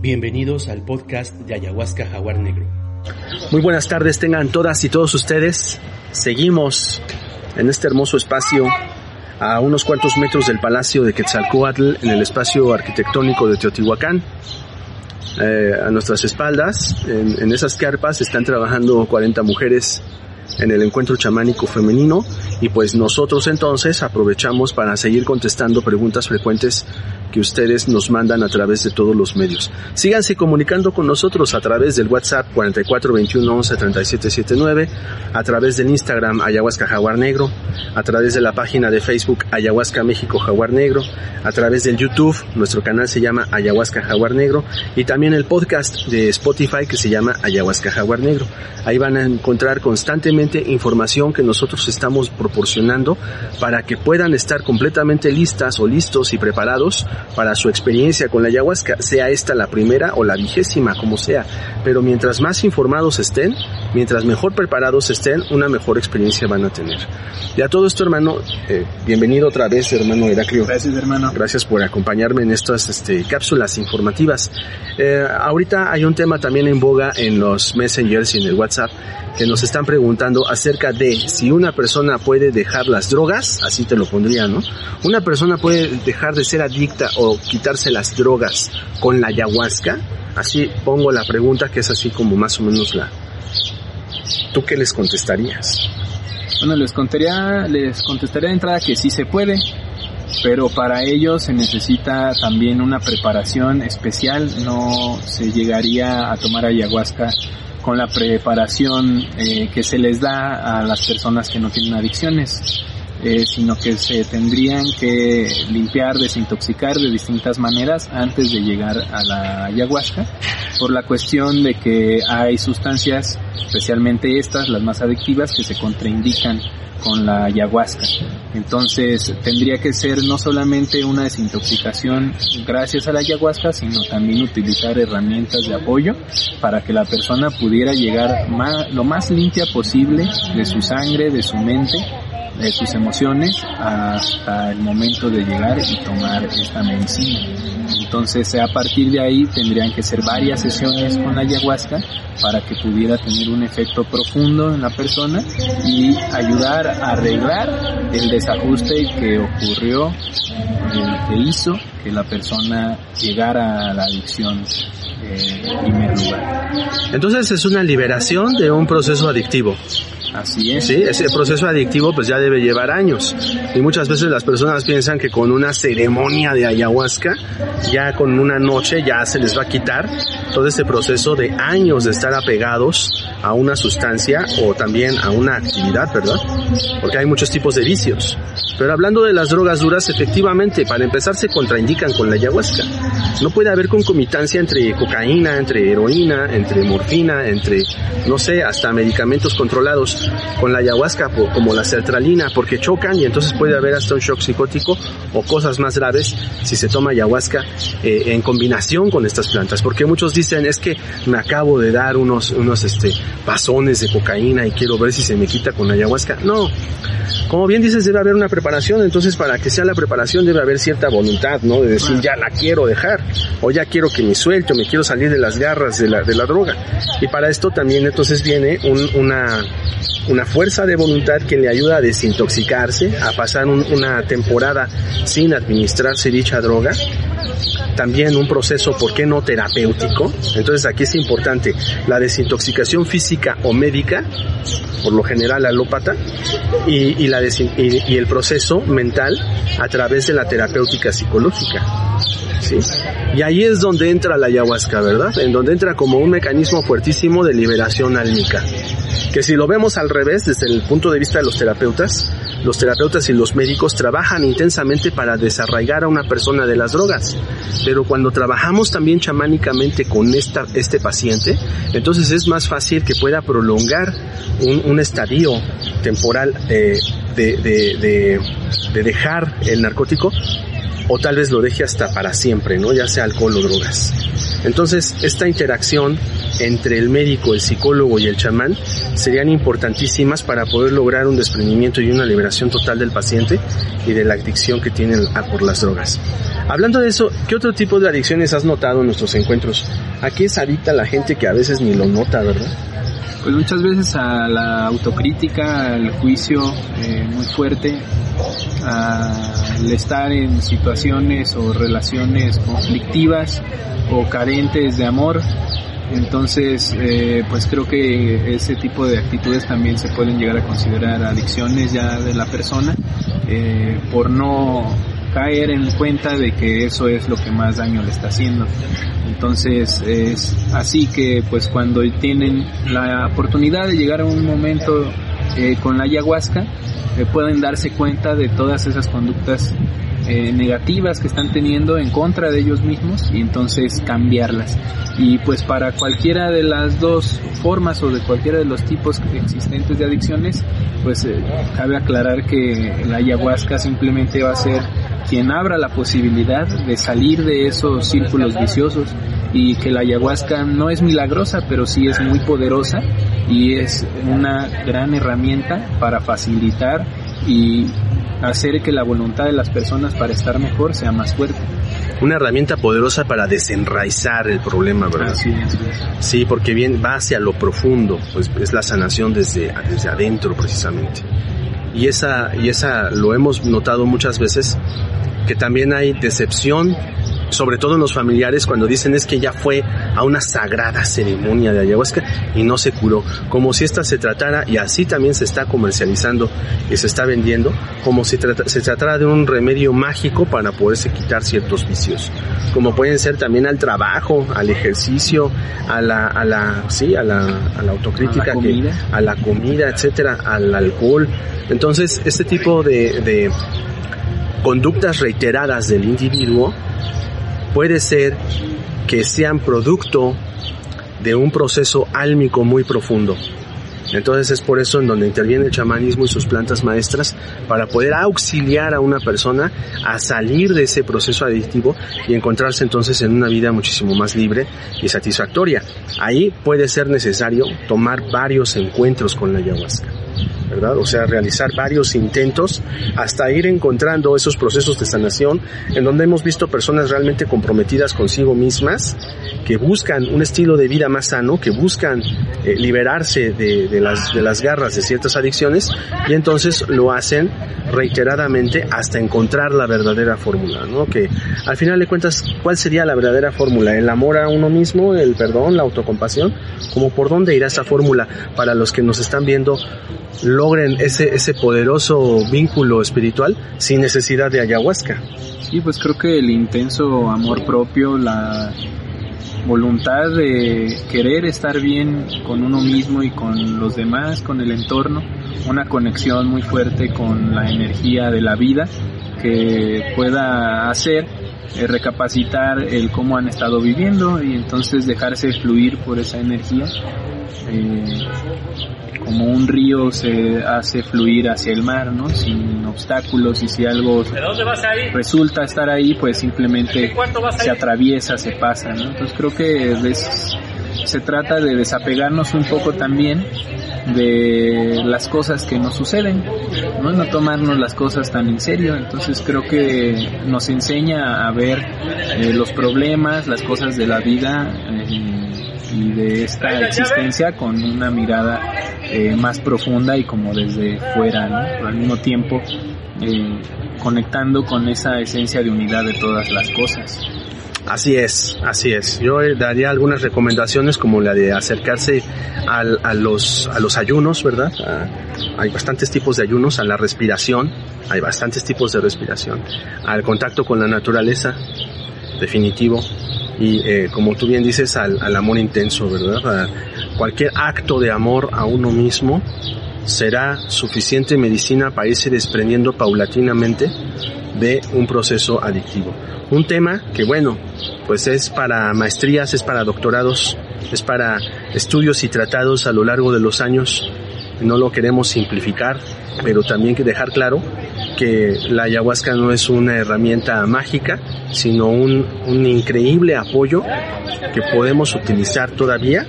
Bienvenidos al podcast de Ayahuasca Jaguar Negro. Muy buenas tardes tengan todas y todos ustedes. Seguimos en este hermoso espacio a unos cuantos metros del Palacio de Quetzalcoatl en el espacio arquitectónico de Teotihuacán. Eh, a nuestras espaldas, en, esas carpas, están trabajando 40 mujeres en el encuentro chamánico femenino y pues nosotros entonces aprovechamos para seguir contestando preguntas frecuentes que ustedes nos mandan a través de todos los medios. Síganse comunicando con nosotros a través del WhatsApp 4421 11 3779, a través del Instagram Ayahuasca Jaguar Negro, a través de la página de Facebook Ayahuasca México Jaguar Negro, a través del YouTube, nuestro canal se llama Ayahuasca Jaguar Negro, y también el podcast de Spotify que se llama Ayahuasca Jaguar Negro. Ahí van a encontrar constantemente información que nosotros estamos proporcionando para que puedan estar completamente listas o listos y preparados para su experiencia con la ayahuasca, sea esta la primera o la vigésima, como sea. Pero mientras más informados estén, mientras mejor preparados estén, una mejor experiencia van a tener. Y a todo esto, hermano, eh, bienvenido otra vez, hermano Heraclio. Gracias, hermano. Gracias por acompañarme en estas este, cápsulas informativas. Eh, ahorita hay un tema también en boga en los messengers y en el WhatsApp que nos están preguntando acerca de si una persona puede dejar las drogas, así te lo pondría, ¿no? Una persona puede dejar de ser adicta o quitarse las drogas con la ayahuasca. Así pongo la pregunta que es así como más o menos la... ¿Tú qué les contestarías? Bueno, les contaría, les contestaría de entrada que sí se puede, pero para ello se necesita también una preparación especial, no se llegaría a tomar ayahuasca con la preparación eh, que se les da a las personas que no tienen adicciones. Eh, sino que se tendrían que limpiar, desintoxicar de distintas maneras antes de llegar a la ayahuasca, por la cuestión de que hay sustancias, especialmente estas, las más adictivas, que se contraindican con la ayahuasca. Entonces tendría que ser no solamente una desintoxicación gracias a la ayahuasca, sino también utilizar herramientas de apoyo para que la persona pudiera llegar lo más limpia posible de su sangre, de su mente, de sus emociones hasta el momento de llegar y tomar esta medicina. Entonces a partir de ahí tendrían que ser varias sesiones con ayahuasca para que pudiera tener un efecto profundo en la persona y ayudar a arreglar el desajuste que ocurrió, el que hizo que la persona llegara a la adicción eh, en primer lugar. Entonces es una liberación de un proceso adictivo. Es. Sí, ese proceso adictivo pues ya debe llevar años. Y muchas veces las personas piensan que con una ceremonia de ayahuasca, ya con una noche ya se les va a quitar todo ese proceso de años de estar apegados a una sustancia o también a una actividad, ¿verdad? Porque hay muchos tipos de vicios. Pero hablando de las drogas duras, efectivamente, para empezar se contraindican con la ayahuasca. No puede haber concomitancia entre cocaína, entre heroína, entre morfina, entre, no sé, hasta medicamentos controlados con la ayahuasca como la sertralina, porque chocan y entonces puede haber hasta un shock psicótico o cosas más graves si se toma ayahuasca eh, en combinación con estas plantas. Porque muchos dicen, es que me acabo de dar unos, unos este, pasones de cocaína y quiero ver si se me quita con la ayahuasca. No, como bien dices, debe haber una preparación, entonces para que sea la preparación debe haber cierta voluntad, ¿no? De decir, ya la quiero dejar, o ya quiero que me suelte, o me quiero salir de las garras de la, de la droga. Y para esto también entonces viene un, una, una fuerza de voluntad que le ayuda a desintoxicarse, a pasar un, una temporada sin administrarse dicha droga. También un proceso, ¿por qué no terapéutico? Entonces aquí es importante la desintoxicación física o médica, por lo general alópata, y, y, la y, y el proceso mental a través de la terapéutica psicológica. ¿Sí? Y ahí es donde entra la ayahuasca, ¿verdad? En donde entra como un mecanismo fuertísimo de liberación álmica. Que si lo vemos al revés, desde el punto de vista de los terapeutas, los terapeutas y los médicos trabajan intensamente para desarraigar a una persona de las drogas. Pero cuando trabajamos también chamánicamente con esta, este paciente, entonces es más fácil que pueda prolongar un, un estadio temporal eh, de, de, de, de dejar el narcótico o tal vez lo deje hasta para siempre, ¿no? Ya sea alcohol o drogas. Entonces, esta interacción entre el médico, el psicólogo y el chamán serían importantísimas para poder lograr un desprendimiento y una liberación total del paciente y de la adicción que tiene por las drogas. Hablando de eso, ¿qué otro tipo de adicciones has notado en nuestros encuentros? ¿A qué es adicta la gente que a veces ni lo nota, verdad? Pues muchas veces a la autocrítica, al juicio eh, muy fuerte, al estar en situaciones o relaciones conflictivas o carentes de amor. Entonces, eh, pues creo que ese tipo de actitudes también se pueden llegar a considerar adicciones ya de la persona eh, por no caer en cuenta de que eso es lo que más daño le está haciendo. Entonces es así que pues cuando tienen la oportunidad de llegar a un momento eh, con la ayahuasca, eh, pueden darse cuenta de todas esas conductas eh, negativas que están teniendo en contra de ellos mismos y entonces cambiarlas. Y pues para cualquiera de las dos formas o de cualquiera de los tipos existentes de adicciones, pues cabe aclarar que la ayahuasca simplemente va a ser quien abra la posibilidad de salir de esos círculos viciosos y que la ayahuasca no es milagrosa, pero sí es muy poderosa y es una gran herramienta para facilitar y hacer que la voluntad de las personas para estar mejor sea más fuerte. Una herramienta poderosa para desenraizar el problema, ¿verdad? Así es. Sí, porque bien va hacia lo profundo, pues es la sanación desde, desde adentro precisamente. Y esa, y esa lo hemos notado muchas veces, que también hay decepción sobre todo en los familiares cuando dicen es que ya fue a una sagrada ceremonia de ayahuasca y no se curó, como si esta se tratara, y así también se está comercializando y se está vendiendo, como si se tratara de un remedio mágico para poderse quitar ciertos vicios, como pueden ser también al trabajo, al ejercicio, a la, a la, sí, a la, a la autocrítica, a la que, a la comida etcétera, al alcohol. Entonces, este tipo de, de conductas reiteradas del individuo puede ser que sean producto de un proceso álmico muy profundo. Entonces es por eso en donde interviene el chamanismo y sus plantas maestras para poder auxiliar a una persona a salir de ese proceso adictivo y encontrarse entonces en una vida muchísimo más libre y satisfactoria. Ahí puede ser necesario tomar varios encuentros con la ayahuasca. ¿Verdad? O sea, realizar varios intentos hasta ir encontrando esos procesos de sanación en donde hemos visto personas realmente comprometidas consigo mismas, que buscan un estilo de vida más sano, que buscan eh, liberarse de, de, las, de las garras de ciertas adicciones y entonces lo hacen reiteradamente hasta encontrar la verdadera fórmula, ¿no? Que al final de cuentas, ¿cuál sería la verdadera fórmula? ¿El amor a uno mismo, el perdón, la autocompasión? ¿Como por dónde irá esa fórmula para los que nos están viendo logren ese, ese poderoso vínculo espiritual sin necesidad de ayahuasca. Sí, pues creo que el intenso amor propio, la voluntad de querer estar bien con uno mismo y con los demás, con el entorno, una conexión muy fuerte con la energía de la vida que pueda hacer eh, recapacitar el cómo han estado viviendo y entonces dejarse fluir por esa energía. Eh, como un río se hace fluir hacia el mar, ¿no? Sin obstáculos y si algo resulta estar ahí, pues simplemente se atraviesa, se pasa, ¿no? Entonces creo que se trata de desapegarnos un poco también de las cosas que nos suceden, ¿no? no tomarnos las cosas tan en serio. Entonces creo que nos enseña a ver eh, los problemas, las cosas de la vida eh, y de esta existencia con una mirada eh, más profunda y como desde fuera, ¿no? al mismo tiempo eh, conectando con esa esencia de unidad de todas las cosas. Así es, así es. Yo daría algunas recomendaciones como la de acercarse al, a, los, a los ayunos, ¿verdad? hay bastantes tipos de ayunos, a la respiración, hay bastantes tipos de respiración, al contacto con la naturaleza, definitivo, y eh, como tú bien dices, al, al amor intenso, ¿verdad? A cualquier acto de amor a uno mismo será suficiente medicina para irse desprendiendo paulatinamente de un proceso adictivo. Un tema que bueno, pues es para maestrías, es para doctorados, es para estudios y tratados a lo largo de los años. No lo queremos simplificar, pero también que dejar claro que la ayahuasca no es una herramienta mágica, sino un, un increíble apoyo que podemos utilizar todavía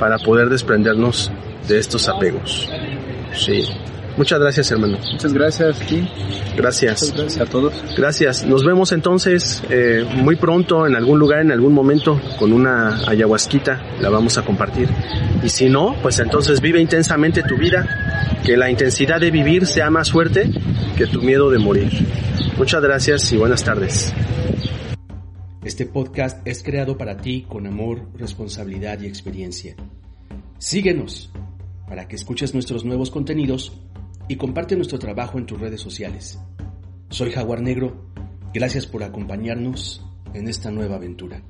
para poder desprendernos de estos apegos. Sí. Muchas gracias, hermano. Muchas gracias ti. Gracias. Muchas gracias a todos. Gracias. Nos vemos entonces eh, muy pronto en algún lugar, en algún momento, con una ayahuasquita. La vamos a compartir. Y si no, pues entonces vive intensamente tu vida. Que la intensidad de vivir sea más fuerte que tu miedo de morir. Muchas gracias y buenas tardes. Este podcast es creado para ti con amor, responsabilidad y experiencia. Síguenos para que escuches nuestros nuevos contenidos y comparte nuestro trabajo en tus redes sociales. Soy Jaguar Negro, gracias por acompañarnos en esta nueva aventura.